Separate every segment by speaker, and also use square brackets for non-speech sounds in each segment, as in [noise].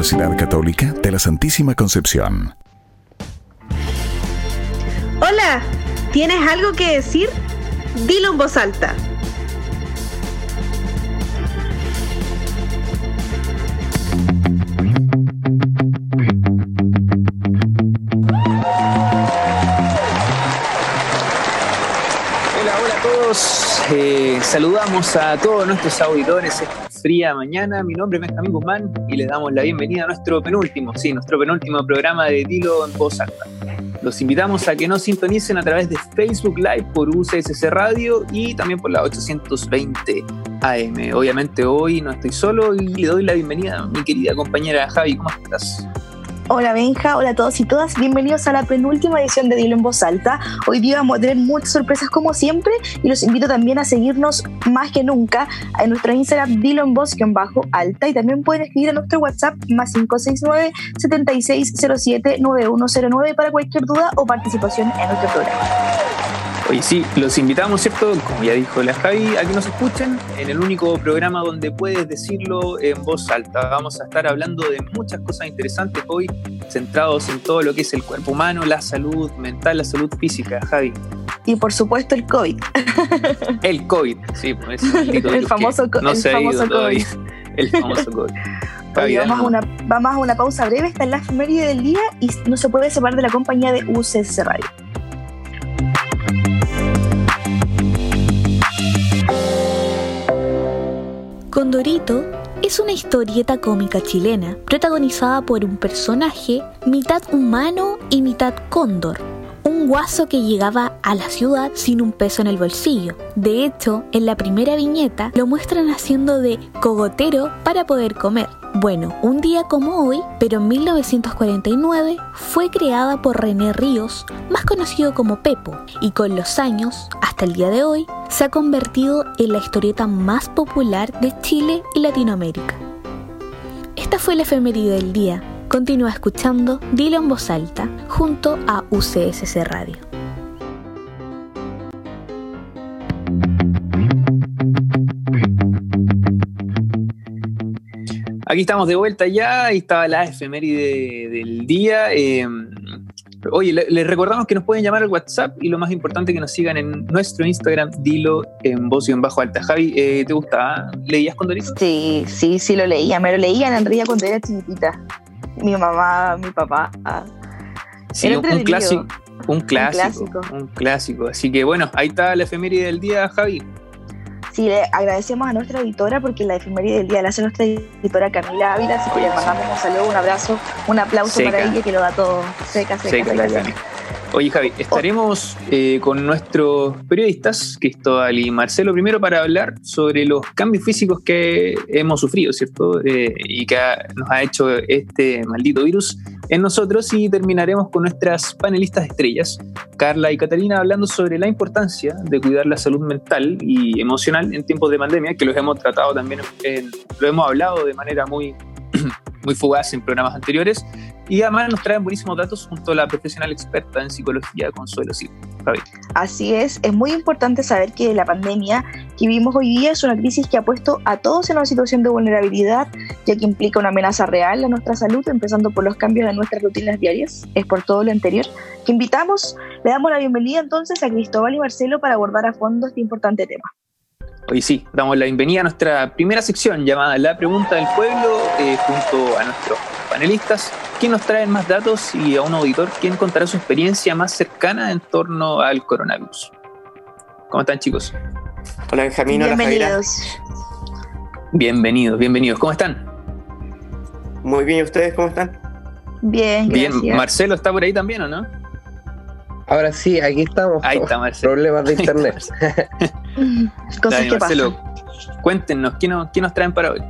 Speaker 1: Universidad Católica de la Santísima Concepción.
Speaker 2: Hola, ¿tienes algo que decir? Dilo en voz alta.
Speaker 3: Hola, hola a todos. Eh, saludamos a todos nuestros auditores fría mañana. Mi nombre es Benjamín Guzmán y les damos la bienvenida a nuestro penúltimo, sí, nuestro penúltimo programa de Dilo en voz alta. Los invitamos a que nos sintonicen a través de Facebook Live por UCSC Radio y también por la 820 AM. Obviamente hoy no estoy solo y le doy la bienvenida a mi querida compañera Javi. ¿Cómo estás?
Speaker 4: Hola Benja, hola a todos y todas, bienvenidos a la penúltima edición de Dilo en Voz Alta. Hoy día vamos a tener muchas sorpresas como siempre y los invito también a seguirnos más que nunca en nuestra Instagram Dilo en Voz bajo alta y también pueden escribir a nuestro WhatsApp más 569 7607 9109 para cualquier duda o participación en nuestro programa.
Speaker 3: Oye, sí, los invitamos, ¿cierto? Como ya dijo la Javi, a que nos escuchen en el único programa donde puedes decirlo en voz alta. Vamos a estar hablando de muchas cosas interesantes hoy, centrados en todo lo que es el cuerpo humano, la salud mental, la salud física, Javi.
Speaker 4: Y por supuesto el COVID. [laughs]
Speaker 3: El COVID, sí, pues
Speaker 4: el famoso,
Speaker 3: no
Speaker 4: el
Speaker 3: se
Speaker 4: famoso
Speaker 3: ha ido
Speaker 4: COVID.
Speaker 3: todavía. El famoso COVID. [laughs]
Speaker 4: Oye, vamos, a una, vamos a una pausa breve, está en la efeméride del día y no se puede separar de la compañía de UCS Radio.
Speaker 5: Condorito es una historieta cómica chilena protagonizada por un personaje mitad humano y mitad cóndor. Un guaso que llegaba a la ciudad sin un peso en el bolsillo. De hecho, en la primera viñeta lo muestran haciendo de cogotero para poder comer. Bueno, un día como hoy, pero en 1949, fue creada por René Ríos, más conocido como Pepo, y con los años, hasta el día de hoy, se ha convertido en la historieta más popular de Chile y Latinoamérica. Esta fue la efeméride del día. Continúa escuchando Dilo en voz alta junto a UCSC Radio.
Speaker 3: Aquí estamos de vuelta ya, ahí estaba la efeméride del día. Eh, oye, le- les recordamos que nos pueden llamar al WhatsApp y lo más importante que nos sigan en nuestro Instagram, dilo en voz y en bajo alta. Javi, eh, ¿te gusta? ¿Leías Condorito?
Speaker 4: Sí, sí, sí lo leía. Me lo leían en realidad cuando era chiquitita. Mi mamá, mi papá. ah.
Speaker 3: Sí,
Speaker 4: Era
Speaker 3: un, un clásico. Un clásico,
Speaker 4: clásico.
Speaker 3: un clásico. Así que bueno, ahí está la efeméride del día, Javi.
Speaker 4: Sí, le agradecemos a nuestra editora porque la efeméride del día la hace nuestra editora Camila Ávila, así que le mandamos un saludo, un abrazo, un aplauso
Speaker 3: Seca.
Speaker 4: para ella que lo da todo seca, seca.
Speaker 3: Seca
Speaker 4: seca.
Speaker 3: Oye, Javi, estaremos eh, con nuestros periodistas, Cristóbal y Marcelo, primero para hablar sobre los cambios físicos que hemos sufrido, ¿cierto? Eh, y que ha- nos ha hecho este maldito virus en nosotros y terminaremos con nuestras panelistas estrellas, Carla y Catalina, hablando sobre la importancia de cuidar la salud mental y emocional en tiempos de pandemia, que los hemos tratado también, en- lo hemos hablado de manera muy, [clears throat] muy fugaz en programas anteriores. Y además nos traen buenísimos datos junto a la profesional experta en psicología, Consuelo Silva.
Speaker 4: Así es, es muy importante saber que la pandemia que vivimos hoy día es una crisis que ha puesto a todos en una situación de vulnerabilidad, ya que implica una amenaza real a nuestra salud, empezando por los cambios en nuestras rutinas diarias. Es por todo lo anterior que invitamos, le damos la bienvenida entonces a Cristóbal y Marcelo para abordar a fondo este importante tema.
Speaker 3: Hoy sí, damos la bienvenida a nuestra primera sección llamada La Pregunta del Pueblo, eh, junto a nuestros panelistas, quien nos traen más datos y a un auditor quien contará su experiencia más cercana en torno al coronavirus. ¿Cómo están chicos?
Speaker 6: Hola Benjamín, hola.
Speaker 4: Bienvenidos.
Speaker 3: Bienvenidos, bienvenidos. ¿Cómo están?
Speaker 6: Muy bien, ¿y ustedes cómo están?
Speaker 4: Bien,
Speaker 3: Bien,
Speaker 4: gracias.
Speaker 3: Marcelo está por ahí también, ¿o no?
Speaker 7: Ahora sí, aquí estamos.
Speaker 3: Ahí está Marcelo.
Speaker 7: Problemas de [laughs] internet.
Speaker 4: Cosas
Speaker 3: Dale,
Speaker 4: que
Speaker 3: Marcelo,
Speaker 4: pasan.
Speaker 3: cuéntenos, ¿qué nos, qué nos traen para hoy?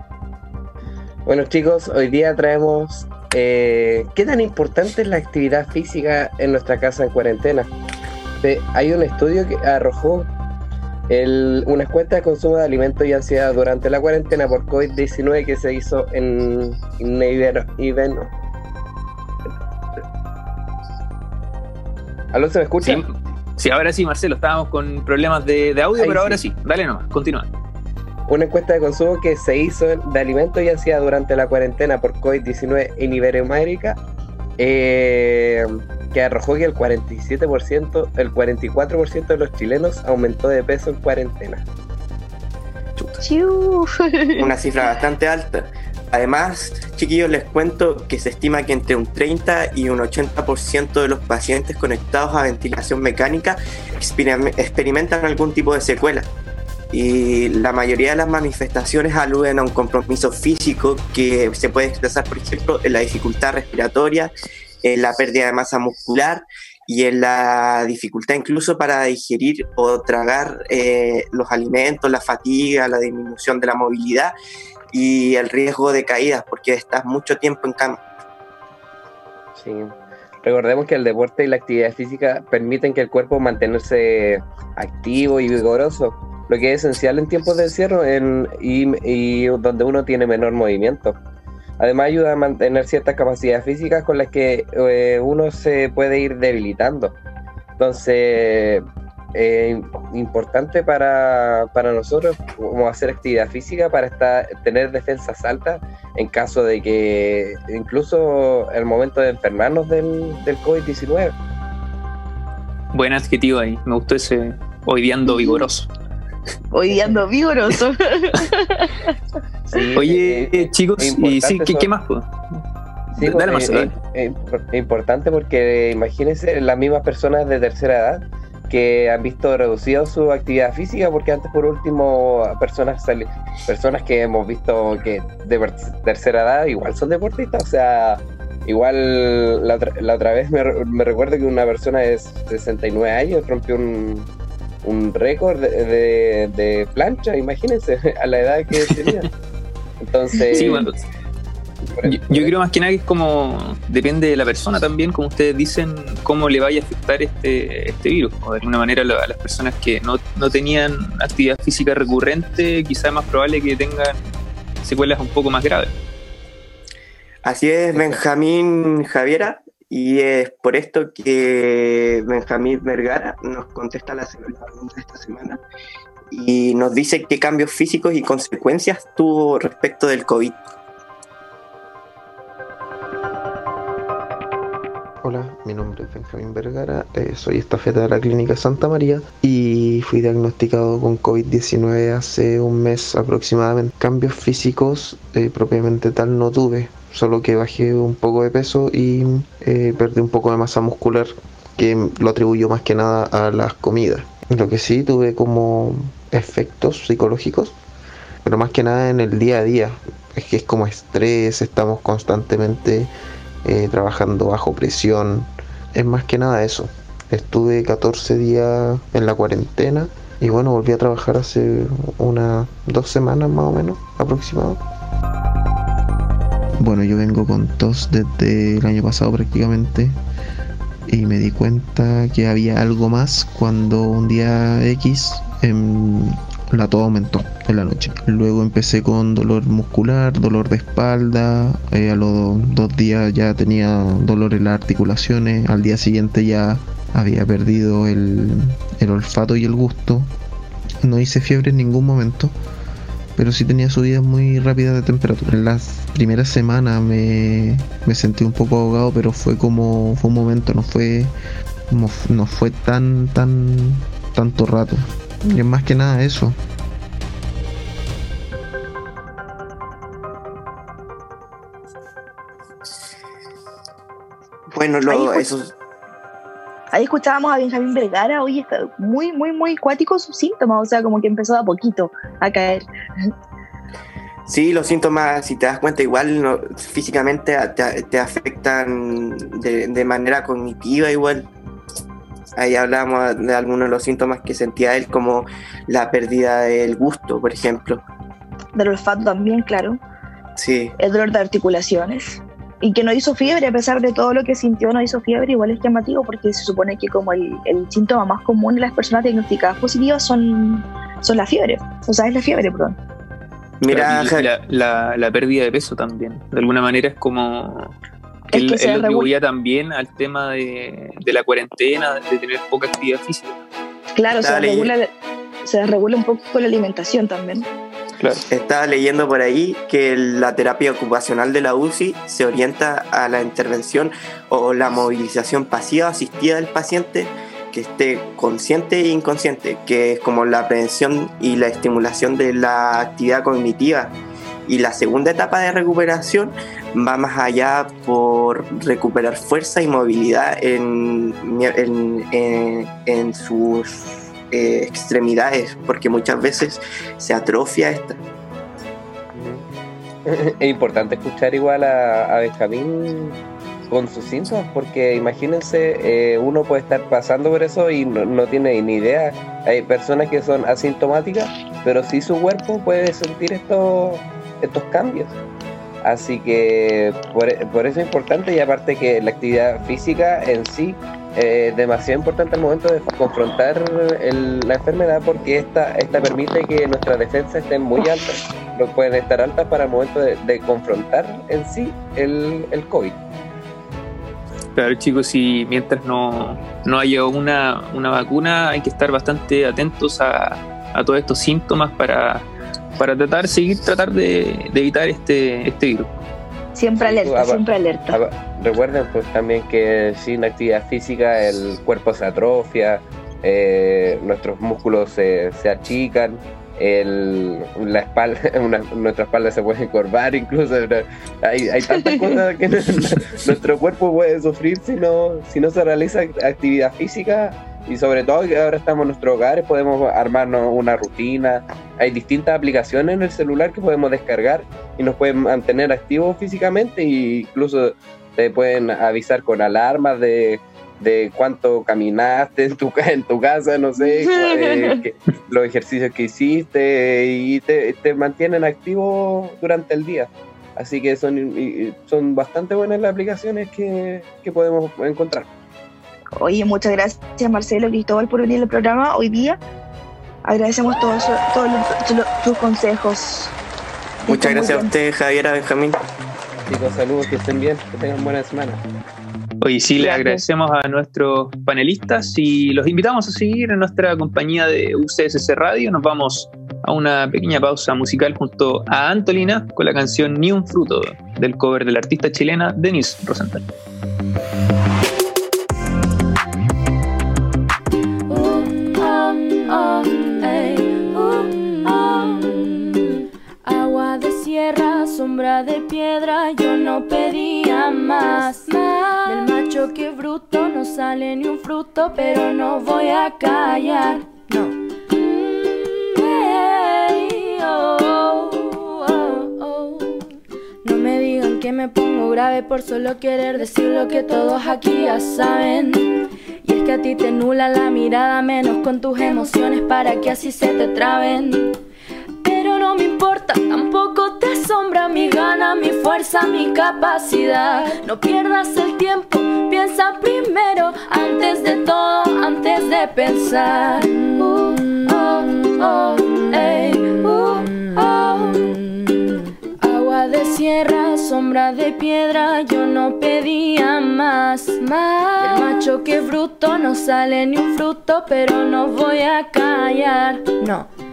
Speaker 7: bueno, chicos, hoy día traemos. eh, ¿Qué tan importante es la actividad física en nuestra casa en cuarentena? Eh, hay un estudio que arrojó el- una encuesta de consumo de alimentos y ansiedad durante la cuarentena por COVID-19 que se hizo en, en Iber- Iben- ¿Aló, se me escucha?
Speaker 3: Sí, sí, ahora sí, Marcelo, estábamos con problemas de, de audio,
Speaker 7: Ahí
Speaker 3: pero
Speaker 7: sí.
Speaker 3: ahora sí. Dale nomás, continúa.
Speaker 7: una encuesta de consumo que se hizo de alimentos y hacía durante la cuarentena por COVID-19 en Iberoamérica, eh, que arrojó que el 47%, el 44% de los chilenos aumentó de peso en cuarentena.
Speaker 6: Una cifra bastante alta. Además, chiquillos, les cuento que se estima que entre un 30 y un 80% de los pacientes conectados a ventilación mecánica experimentan algún tipo de secuela. Y la mayoría de las manifestaciones aluden a un compromiso físico que se puede expresar, por ejemplo, en la dificultad respiratoria, en la pérdida de masa muscular y en la dificultad incluso para digerir o tragar eh, los alimentos, la fatiga, la disminución de la movilidad y el riesgo de caídas porque estás mucho tiempo en cama.
Speaker 7: Sí. Recordemos que el deporte y la actividad física permiten que el cuerpo mantenerse activo y vigoroso, lo que es esencial en tiempos de encierro y, donde uno tiene menor movimiento. Además ayuda a mantener ciertas capacidades físicas con las que eh, uno se puede ir debilitando. Entonces, eh, importante para, para, nosotros como hacer actividad física para estar, tener defensas altas en caso de que incluso el momento de enfermarnos del, del COVID-19.
Speaker 3: Buen adjetivo ahí, me gustó ese hoideando vigoroso.
Speaker 4: Hoideando vigoroso. [laughs] [laughs]
Speaker 3: Oye, eh, chicos, y sí, ¿qué, más?
Speaker 7: Sí, Dale más, eh, importante porque imagínense las mismas personas de tercera edad que han visto reducido su actividad física, porque antes por último personas personas que hemos visto que de tercera edad igual son deportistas, o sea, igual la, otra vez me, recuerdo que una persona de 69 años rompió un, un récord de, de, plancha, imagínense, [laughs] a la edad que tenía. Entonces...
Speaker 3: Sí, yo, creo más que nada que es como, depende de la persona también, como ustedes dicen, cómo le vaya a afectar este, este virus. O de alguna manera a las personas que no, no tenían actividad física recurrente, quizá es más probable que tengan secuelas un poco más graves.
Speaker 6: Así es, Benjamín Javiera, y es por esto que Benjamín Vergara nos contesta la, pregunta de esta semana y nos dice qué cambios físicos y consecuencias tuvo respecto del COVID.
Speaker 8: Hola, mi nombre es Benjamín Vergara, eh, soy estafeta de la Clínica Santa María y fui diagnosticado con COVID-19 hace un mes aproximadamente. Cambios físicos eh, propiamente tal no tuve, solo que bajé un poco de peso y eh, perdí un poco de masa muscular que lo atribuyo más que nada a las comidas. Lo que sí tuve como efectos psicológicos, pero más que nada en el día a día, es que es como estrés, estamos constantemente eh, trabajando bajo presión. Es más que nada eso. Estuve 14 días en la cuarentena y bueno, volví a trabajar hace unas dos semanas más o menos aproximado. Bueno, yo vengo con tos desde el año pasado prácticamente y me di cuenta que había algo más cuando un día X em, la tos aumentó en la noche. Luego empecé con dolor muscular, dolor de espalda, eh, a los dos días ya tenía dolor en las articulaciones, al día siguiente ya había perdido el, olfato y el gusto. No hice fiebre en ningún momento, pero sí tenía subidas muy rápidas de temperatura. En las primeras semanas me, me sentí un poco ahogado, pero fue como fue un momento, no fue no fue tan tan tanto rato. Y es más que nada eso.
Speaker 6: Bueno, luego eso.
Speaker 4: Ahí escuchábamos a Benjamín Vergara, hoy está muy, muy, muy cuático sus síntomas, o sea, como que empezó a poquito a caer.
Speaker 6: Sí, los síntomas, si te das cuenta, igual físicamente te, afectan de, de, manera cognitiva igual. Ahí hablamos de algunos de los síntomas que sentía él, como la pérdida del gusto, por ejemplo.
Speaker 4: Del olfato también, claro.
Speaker 6: Sí.
Speaker 4: El dolor de articulaciones. Y que no hizo fiebre, a pesar de todo lo que sintió, no hizo fiebre, igual es llamativo porque se supone que como el, el síntoma más común en las personas diagnosticadas positivas son, son la fiebre. O sea, es la fiebre, perdón.
Speaker 3: Mira, la, la, pérdida de peso también. De alguna manera es como él, lo atribuía también al tema de, la cuarentena, de tener poca actividad física.
Speaker 4: Claro, se regula, se regula un poco con la alimentación también.
Speaker 6: Estaba leyendo por ahí que la terapia ocupacional de la UCI se orienta a la intervención o la movilización pasiva asistida del paciente que esté consciente e inconsciente, que es como la prevención y la estimulación de la actividad cognitiva. Y la segunda etapa de recuperación va más allá por recuperar fuerza y movilidad en, en, sus eh, extremidades, porque muchas veces se atrofia esta.
Speaker 7: Es importante escuchar igual a, a Benjamín con sus síntomas, porque imagínense, eh, uno puede estar pasando por eso y no, tiene ni idea. Hay personas que son asintomáticas, pero sí su cuerpo puede sentir estos, estos cambios. Así que por, eso es importante y aparte que la actividad física en sí es demasiado importante al momento de confrontar la enfermedad porque esta, esta permite que nuestras defensas estén muy altas, no pueden estar altas para el momento de, confrontar en sí el, el COVID.
Speaker 3: Claro, chicos, y mientras no, no haya una, una vacuna, hay que estar bastante atentos a, a todos estos síntomas para, para tratar, seguir tratar de, evitar este, este virus.
Speaker 4: Siempre alerta, siempre alerta.
Speaker 7: Recuerden pues también que sin actividad física el cuerpo se atrofia, eh, nuestros músculos se, se achican, el, la espalda, [laughs] nuestra espalda se puede encorvar incluso. Hay, hay tantas [laughs] cosas que [laughs] nuestro cuerpo puede sufrir si no, si no se realiza actividad física y sobre todo que ahora estamos en nuestros hogares, podemos armarnos una rutina. Hay distintas aplicaciones en el celular que podemos descargar y nos pueden mantener activos físicamente e incluso te pueden avisar con alarmas de de cuánto caminaste en tu, en tu casa, no sé, [laughs] eh, los ejercicios que hiciste y te, te, mantienen activo durante el día. Así que son, son bastante buenas las aplicaciones que, que podemos encontrar.
Speaker 4: Oye, muchas gracias Marcelo Cristóbal por venir al programa hoy día. Agradecemos todos, todos tus consejos.
Speaker 6: Muchas gracias a usted, Javier, Benjamín.
Speaker 7: Chicos, saludos, que estén bien, que tengan buena semana.
Speaker 3: Hoy sí le agradecemos a nuestros panelistas y los invitamos a seguir en nuestra compañía de UCSC Radio. Nos vamos a una pequeña pausa musical junto a Antolina con la canción Ni un fruto del cover de la artista chilena Denise Rosenthal.
Speaker 9: De piedra, yo no pedía más. más macho que bruto, no sale ni un fruto, pero no voy a callar. No. No me digan que me pongo grave por solo querer decir lo que todos aquí ya saben. Y es que a ti te nula la mirada menos con tus emociones para que así se te traben no me importa, tampoco te asombra mi gana, mi fuerza, mi capacidad. No pierdas el tiempo, piensa primero, antes de todo, antes de pensar. Uh, oh, oh, uh, oh. Agua de sierra, sombra de piedra, yo no pedía más. más. El macho que fruto no sale ni un fruto, pero no voy a callar. No.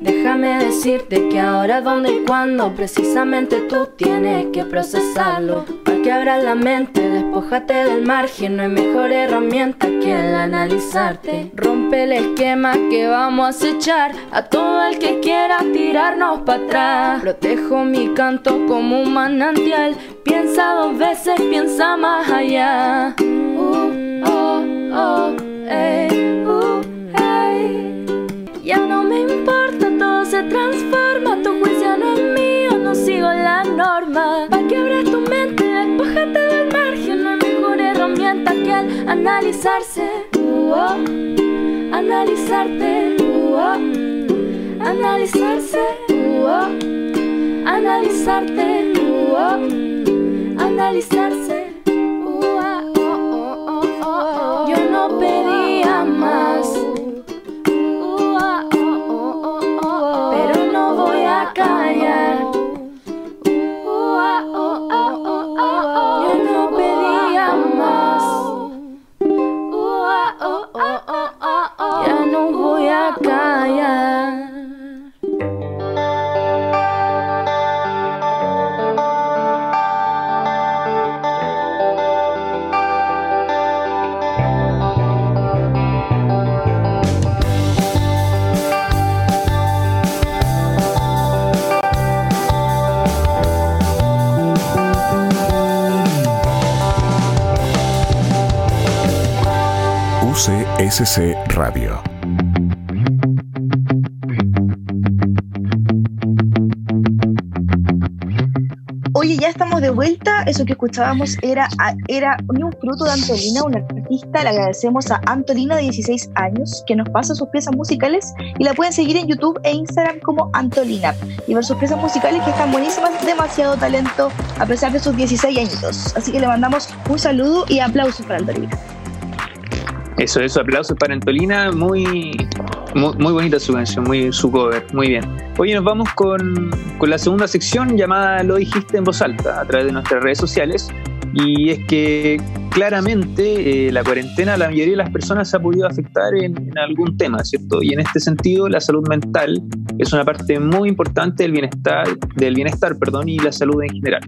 Speaker 9: Déjame decirte que ahora, donde y cuando, precisamente tú tienes que procesarlo. Que abra la mente, despójate del margen, no hay mejor herramienta que el analizarte. Rompe el esquema que vamos a acechar a todo el que quiera tirarnos para atrás. Protejo mi canto como un manantial, piensa dos veces, piensa más allá. Analizarse. Uh, analizarte. analizarse. analizarte analizarse.
Speaker 1: CSC Radio.
Speaker 4: Oye, ya estamos de vuelta. Eso que escuchábamos era, era un fruto de Antolina, una artista. Le agradecemos a Antolina de 16 años que nos pasa sus piezas musicales y la pueden seguir en YouTube e Instagram como Antolina y ver sus piezas musicales que están buenísimas, demasiado talento a pesar de sus 16 añitos. Así que le mandamos un saludo y aplausos para Antolina.
Speaker 3: Eso, eso, aplausos para Antolina, muy, muy, bonita su canción, muy, su cover, muy bien. Hoy nos vamos con, con, la segunda sección llamada Lo dijiste en voz alta a través de nuestras redes sociales. Y es que claramente eh, la cuarentena la mayoría de las personas ha podido afectar en, algún tema, ¿cierto? Y en este sentido la salud mental es una parte muy importante del bienestar, del bienestar perdón, y la salud en general.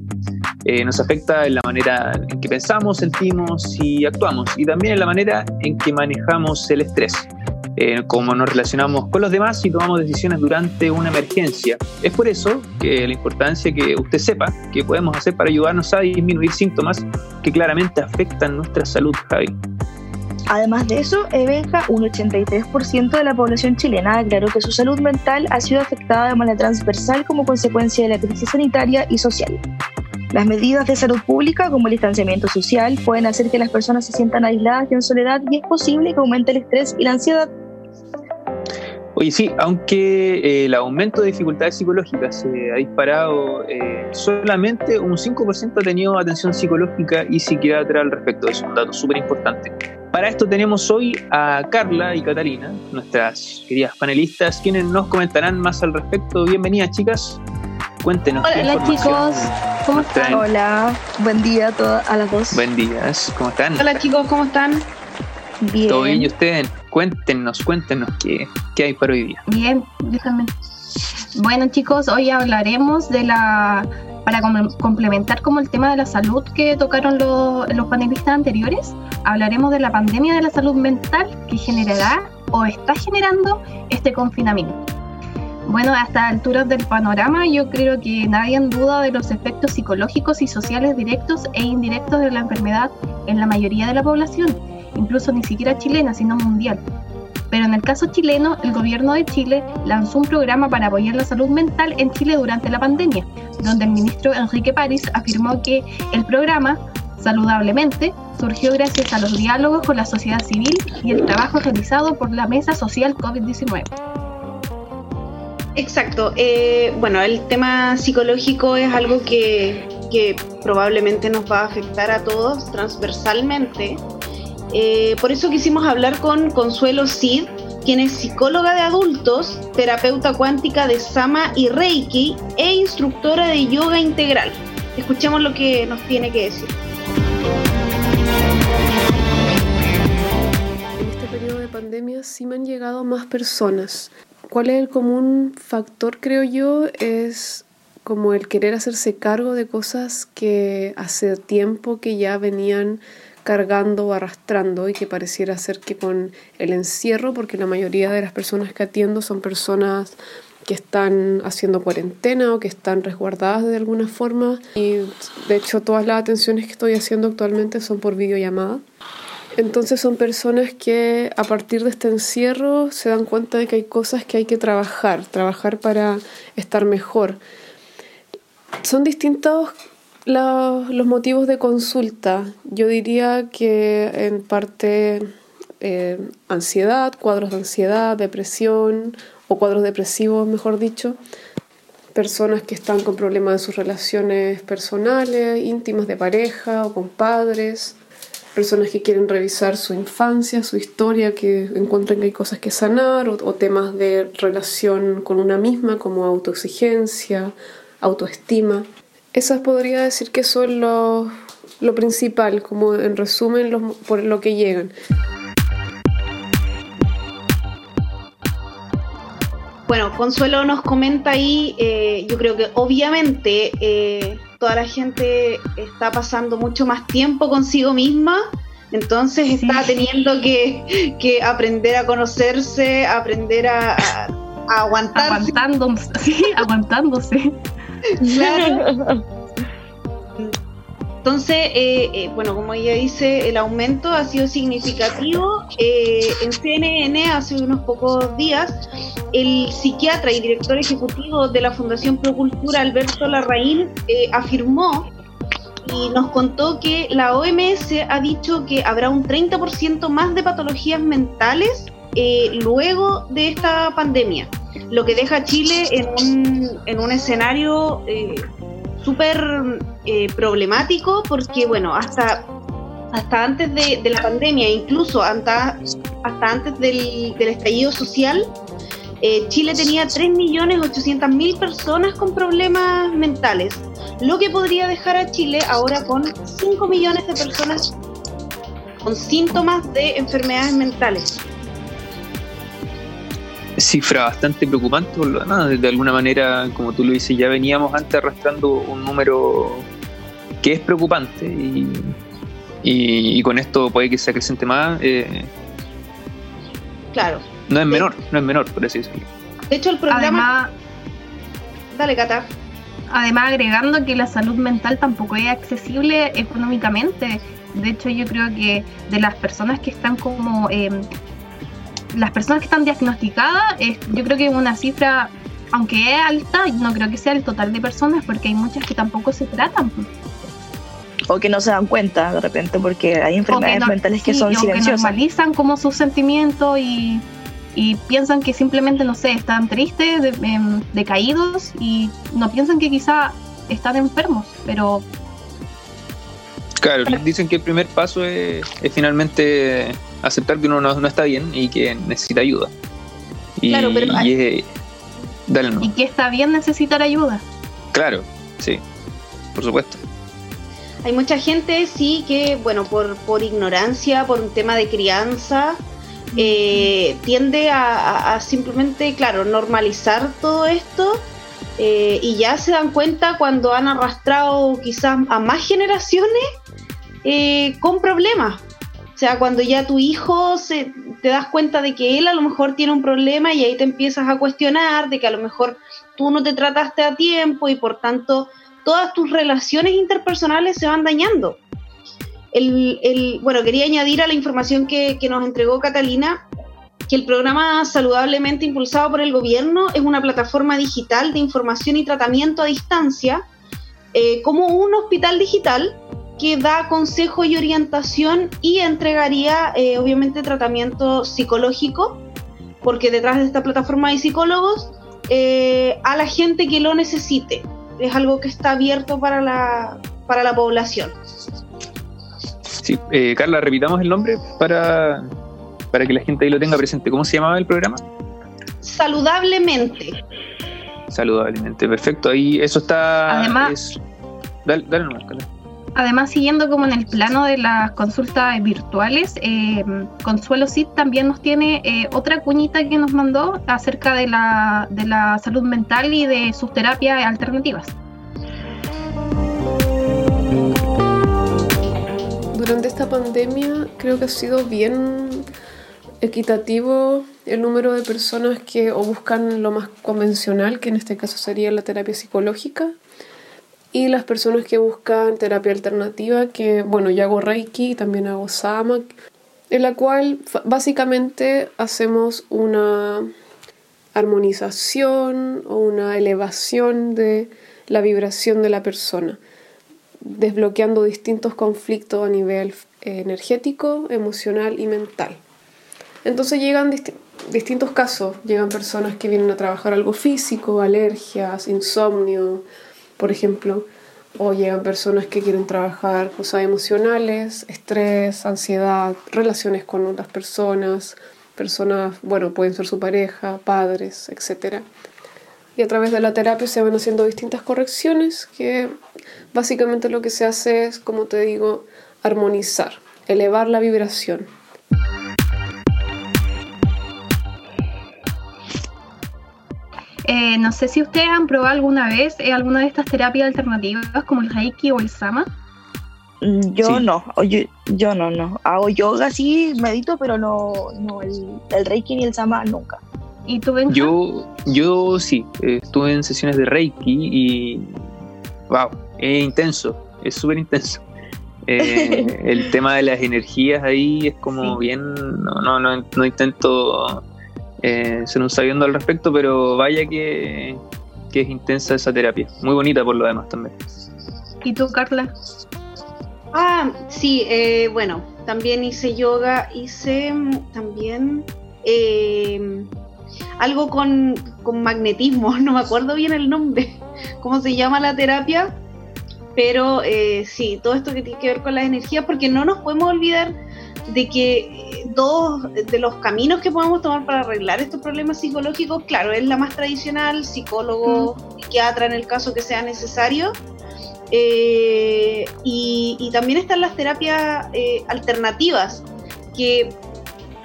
Speaker 3: Eh, nos afecta en la manera en que pensamos, sentimos y actuamos, y también en la manera en que manejamos el estrés. Eh, cómo nos relacionamos con los demás y tomamos decisiones durante una emergencia. Es por eso que la importancia que usted sepa qué podemos hacer para ayudarnos a disminuir síntomas que claramente afectan nuestra salud, Javi.
Speaker 4: Además de eso, Evenja, un 83% de la población chilena aclaró que su salud mental ha sido afectada de manera transversal como consecuencia de la crisis sanitaria y social. Las medidas de salud pública, como el distanciamiento social, pueden hacer que las personas se sientan aisladas y en soledad y es posible que aumente el estrés y la ansiedad.
Speaker 3: Oye, sí, aunque eh, el aumento de dificultades psicológicas se ha disparado, eh, solamente un 5% ha tenido atención psicológica y psiquiatra al respecto. Es un dato súper importante. Para esto tenemos hoy a Carla y Catalina, nuestras queridas panelistas, quienes nos comentarán más al respecto. Bienvenidas, chicas. Cuéntenos.
Speaker 2: Hola, chicos. ¿Cómo están?
Speaker 4: Hola, buen día a, todas, a las dos.
Speaker 3: Buen día, ¿cómo están?
Speaker 2: Hola, chicos, ¿cómo están?
Speaker 3: Bien. ¿Todo bien y ustedes? Cuéntenos, cuéntenos qué, qué hay para hoy día.
Speaker 2: Bien, yo también. Bueno chicos, hoy hablaremos de la, para complementar como el tema de la salud que tocaron los panelistas anteriores, hablaremos de la pandemia de la salud mental que generará o está generando este confinamiento. Bueno, a estas alturas del panorama yo creo que nadie en duda de los efectos psicológicos y sociales directos e indirectos de la enfermedad en la mayoría de la población incluso ni siquiera chilena, sino mundial. Pero en el caso chileno, el gobierno de Chile lanzó un programa para apoyar la salud mental en Chile durante la pandemia, donde el ministro Enrique París afirmó que el programa, saludablemente, surgió gracias a los diálogos con la sociedad civil y el trabajo realizado por la Mesa Social COVID-19.
Speaker 10: Exacto. Eh, bueno, el tema psicológico es algo que, probablemente nos va a afectar a todos transversalmente eh, por eso quisimos hablar con Consuelo Cid, quien es psicóloga de adultos, terapeuta cuántica de Sama y Reiki e instructora de yoga integral. Escuchemos lo que nos tiene que decir.
Speaker 11: En este periodo de pandemia sí me han llegado más personas. ¿Cuál es el común factor, creo yo? Es como el querer hacerse cargo de cosas que hace tiempo que ya venían cargando o arrastrando y que pareciera ser que con el encierro, porque la mayoría de las personas que atiendo son personas que están haciendo cuarentena o que están resguardadas de alguna forma y de hecho todas las atenciones que estoy haciendo actualmente son por videollamada. Entonces son personas que a partir de este encierro se dan cuenta de que hay cosas que hay que trabajar, trabajar para estar mejor. Son distintos los motivos de consulta, yo diría que en parte eh, ansiedad, cuadros de ansiedad, depresión o cuadros depresivos, mejor dicho, personas que están con problemas en sus relaciones personales, íntimas de pareja o con padres, personas que quieren revisar su infancia, su historia, que encuentran que hay cosas que sanar, o, temas de relación con una misma como autoexigencia, autoestima. Esas podría decir que son lo, lo principal, como en resumen por lo que llegan.
Speaker 10: Bueno, Consuelo nos comenta ahí, eh, yo creo que obviamente eh, toda la gente está pasando mucho más tiempo consigo misma, entonces está teniendo que, que, aprender a conocerse, aprender a, a, aguantarse.
Speaker 2: aguantándose. [laughs]
Speaker 10: Claro. [laughs] Entonces, eh, eh, bueno, como ella dice, el aumento ha sido significativo. Eh, en CNN hace unos pocos días, el psiquiatra y director ejecutivo de la Fundación Procultura, Alberto Larraín, afirmó y nos contó que la OMS ha dicho que habrá un 30% más de patologías mentales luego de esta pandemia, lo que deja a Chile en un, en un escenario súper eh, problemático porque, bueno, hasta, hasta antes de, la pandemia, incluso hasta, hasta antes del, estallido social, eh, Chile tenía 3.800.000 personas con problemas mentales, lo que podría dejar a Chile ahora con 5 millones de personas con síntomas de enfermedades mentales
Speaker 3: cifra bastante preocupante, de alguna manera, como tú lo dices, ya veníamos antes arrastrando un número que es preocupante y, y, con esto puede que se acrecente más. Eh,
Speaker 10: claro.
Speaker 3: No es menor, no es menor, por así decirlo.
Speaker 10: De hecho, el programa... Dale, Cata.
Speaker 2: Además, agregando que la salud mental tampoco es accesible económicamente. De hecho, yo creo que de las personas que están como eh, las personas que están diagnosticadas, yo creo que es una cifra, aunque es alta, no creo que sea el total de personas, porque hay muchas que tampoco se tratan.
Speaker 4: O que no se dan cuenta de repente, porque hay enfermedades mentales que son silenciosas.
Speaker 2: que normalizan como sus sentimientos y, piensan que simplemente, no sé, están tristes, em, decaídos y no piensan que quizá están enfermos, pero
Speaker 3: Claro, dicen que el primer paso es, finalmente aceptar que uno no, está bien y que necesita ayuda.
Speaker 10: Y, claro, pero
Speaker 2: y, y que está bien necesitar ayuda.
Speaker 3: Claro, sí, por supuesto.
Speaker 10: Hay mucha gente, sí, que, bueno, por, por ignorancia, por un tema de crianza, eh, tiende a, simplemente, claro, normalizar todo esto eh, y ya se dan cuenta cuando han arrastrado quizás a más generaciones eh, con problemas. O sea, cuando ya tu hijo se, te das cuenta de que él a lo mejor tiene un problema y ahí te empiezas a cuestionar de que a lo mejor tú no te trataste a tiempo y por tanto todas tus relaciones interpersonales se van dañando. El, bueno, quería añadir a la información que, nos entregó Catalina que el programa Saludablemente impulsado por el gobierno es una plataforma digital de información y tratamiento a distancia, eh, como un hospital digital que da consejo y orientación y entregaría eh, obviamente tratamiento psicológico, porque detrás de esta plataforma hay psicólogos, eh, a la gente que lo necesite. Es algo que está abierto para la, para la población.
Speaker 3: Sí, eh, Carla, repitamos el nombre para, para que la gente ahí lo tenga presente. ¿Cómo se llamaba el programa?
Speaker 10: Saludablemente.
Speaker 3: Saludablemente, perfecto. Ahí eso está...
Speaker 2: Además...
Speaker 3: Dale, dale nomás, Carla.
Speaker 2: Además, siguiendo como en el plano de las consultas virtuales, eh, Consuelo Cid también nos tiene eh, otra cuñita que nos mandó acerca de la, de la salud mental y de sus terapias alternativas.
Speaker 11: Durante esta pandemia creo que ha sido bien equitativo el número de personas que o buscan lo más convencional, que en este caso sería la terapia psicológica, y las personas que buscan terapia alternativa, que bueno, yo hago Reiki, también hago Sama, en la cual básicamente hacemos una armonización o una elevación de la vibración de la persona, desbloqueando distintos conflictos a nivel energético, emocional y mental. Entonces llegan distintos casos, llegan personas que vienen a trabajar algo físico, alergias, insomnio, por ejemplo, o llegan personas que quieren trabajar cosas emocionales, estrés, ansiedad, relaciones con otras personas, personas, bueno, pueden ser su pareja, padres, etc. Y a través de la terapia se van haciendo distintas correcciones que básicamente lo que se hace es, como te digo, armonizar, elevar la vibración.
Speaker 2: Eh, no sé si ustedes han probado alguna vez eh, alguna de estas terapias alternativas como el Reiki o el Sama.
Speaker 4: Mm, yo no, yo, no, no. Hago yoga sí, medito, pero no, no el, Reiki ni el Sama nunca.
Speaker 2: ¿Y tú, ven
Speaker 3: Yo, yo sí, estuve en sesiones de Reiki y wow, es intenso, es súper intenso. Eh, [laughs] el tema de las energías ahí es como bien, no, no, no, no intento eh, ser un sabiendo al respecto, pero vaya que, que es intensa esa terapia. Muy bonita por lo demás también.
Speaker 2: ¿Y tú, Carla?
Speaker 10: Ah, sí, eh, bueno, también hice yoga, hice también eh, algo con, con, magnetismo, [laughs] no me acuerdo bien el nombre, [laughs] cómo se llama la terapia, pero eh, sí, todo esto que tiene que ver con las energías, porque no nos podemos olvidar de que dos de los caminos que podemos tomar para arreglar estos problemas psicológicos, claro, es la más tradicional, psicólogo, psiquiatra en el caso que sea necesario, eh, y, también están las terapias eh, alternativas, que,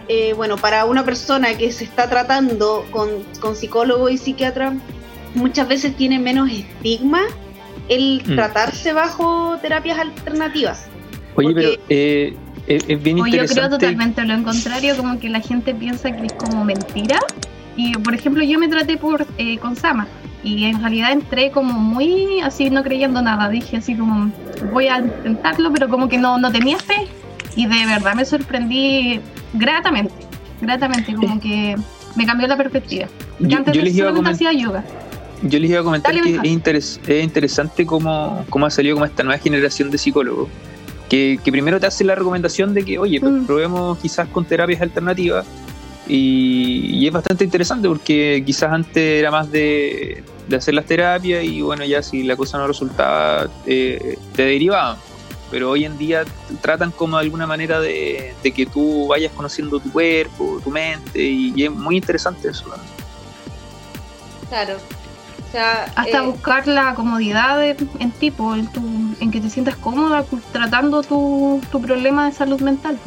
Speaker 10: eh, bueno, para una persona que se está tratando con, psicólogo y psiquiatra, muchas veces tiene menos estigma el mm. tratarse bajo terapias alternativas.
Speaker 3: Oye, pero es, bien interesante.
Speaker 2: yo creo totalmente lo contrario, como que la gente piensa que es como mentira. Y, por ejemplo, yo me traté por con Sama y en realidad entré como muy así, no creyendo nada. Dije así como, voy a intentarlo, pero como que no, no tenía fe. Y de verdad me sorprendí gratamente, gratamente, como que me cambió la perspectiva.
Speaker 3: Yo, antes les iba a hacía yoga. Yo les iba a comentar que es, es, interesante cómo, cómo ha salido como esta nueva generación de psicólogos. Que, que primero te hace la recomendación de que, oye, pues, mm. probemos quizás con terapias alternativas y, es bastante interesante porque quizás antes era más de, hacer las terapias y bueno, ya si la cosa no resultaba, eh, te derivaban. Pero hoy en día tratan como de alguna manera de, que tú vayas conociendo tu cuerpo, tu mente y, es muy interesante eso.
Speaker 10: Claro.
Speaker 2: Hasta eh, buscar la comodidad en ti, en, en, que te sientas cómoda tratando tu, tu problema de salud mental.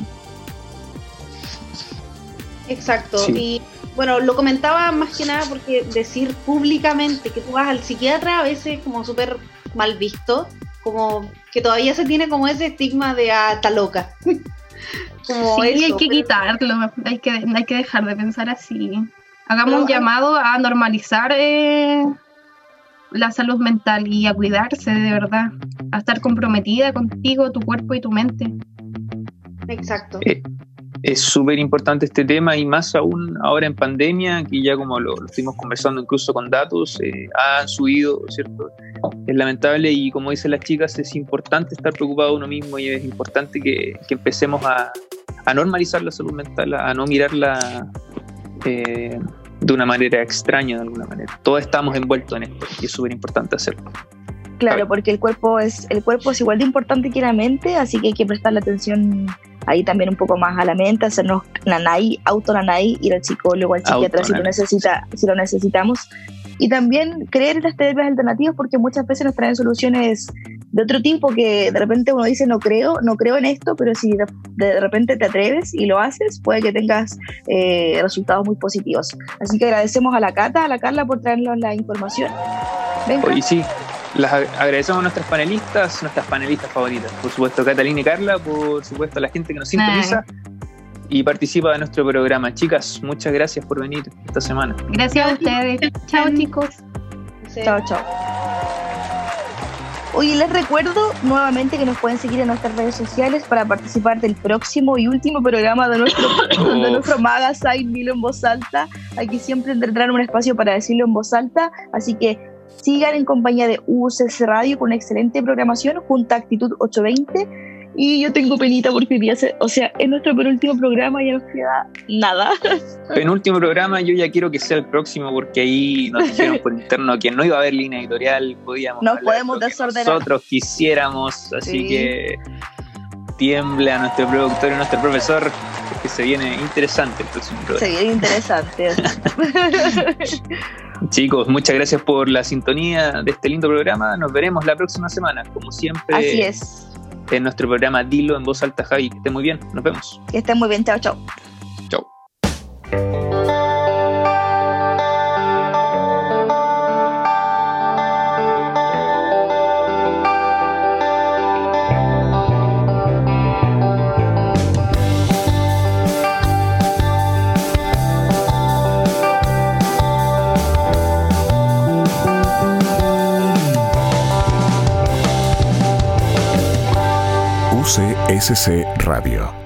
Speaker 10: Exacto. Y bueno, lo comentaba más que nada porque decir públicamente que tú vas al psiquiatra a veces como súper mal visto, como que todavía se tiene como ese estigma de ah, loca. [laughs]
Speaker 2: como sí, hay que quitarlo, hay que, hay que dejar de pensar así. Hagamos un llamado a normalizar eh, la salud mental y a cuidarse de verdad, a estar comprometida contigo, tu cuerpo y tu mente.
Speaker 10: Exacto.
Speaker 3: Eh, es súper importante este tema y más aún ahora en pandemia, que ya como lo, estuvimos conversando incluso con datos, eh, han subido, ¿cierto? Es lamentable y como dicen las chicas, es importante estar preocupado uno mismo y es importante que, empecemos a, normalizar la salud mental, a no mirarla eh, de una manera extraña, de alguna manera. Todos estamos envueltos en esto y es súper importante hacerlo.
Speaker 4: Claro, porque el cuerpo es el cuerpo es igual de importante que la mente, así que hay que prestarle atención ahí también un poco más a la mente, hacernos nanay, auto nanay, ir al psicólogo, al psiquiatra si lo, necesita, si lo necesitamos. Y también creer en las terapias alternativas porque muchas veces nos traen soluciones de otro tipo que de repente uno dice no creo, no creo en esto, pero si de, repente te atreves y lo haces, puede que tengas eh, resultados muy positivos. Así que agradecemos a la Cata, a la Carla por traernos la información.
Speaker 3: Venga. sí, las agradecemos a nuestras panelistas, nuestras panelistas favoritas. Por supuesto, Catalina y Carla, por supuesto, a la gente que nos sintoniza y participa de nuestro programa. Chicas, muchas gracias por venir esta semana.
Speaker 2: Gracias a ustedes. Chao, chicos.
Speaker 4: Chao, chao. Hoy les recuerdo nuevamente que nos pueden seguir en nuestras redes sociales para participar del próximo y último programa de nuestro, [coughs] de nuestro Magazine Dilo en voz alta. Aquí siempre tendrán un espacio para decirlo en voz alta, así que Sigan en compañía de UCS Radio con una excelente programación junto a Actitud 820. Y yo tengo penita porque día o sea, en nuestro penúltimo programa ya nos queda nada.
Speaker 3: Penúltimo programa, yo ya quiero que sea el próximo porque ahí nos dijeron por interno que no iba a haber línea editorial, podíamos.
Speaker 4: No podemos desordenar.
Speaker 3: Nosotros quisiéramos, así que tiembla a nuestro productor y nuestro profesor, porque se viene interesante el próximo
Speaker 4: programa. Se viene interesante. [laughs]
Speaker 3: Chicos, muchas gracias por la sintonía de este lindo programa. Nos veremos la próxima semana, como siempre.
Speaker 4: Así es.
Speaker 3: En nuestro programa Dilo en voz alta, Javi. Que esté muy bien. Nos vemos.
Speaker 4: Que esté muy bien. Chao, chao.
Speaker 3: Chao.
Speaker 1: CSC Radio.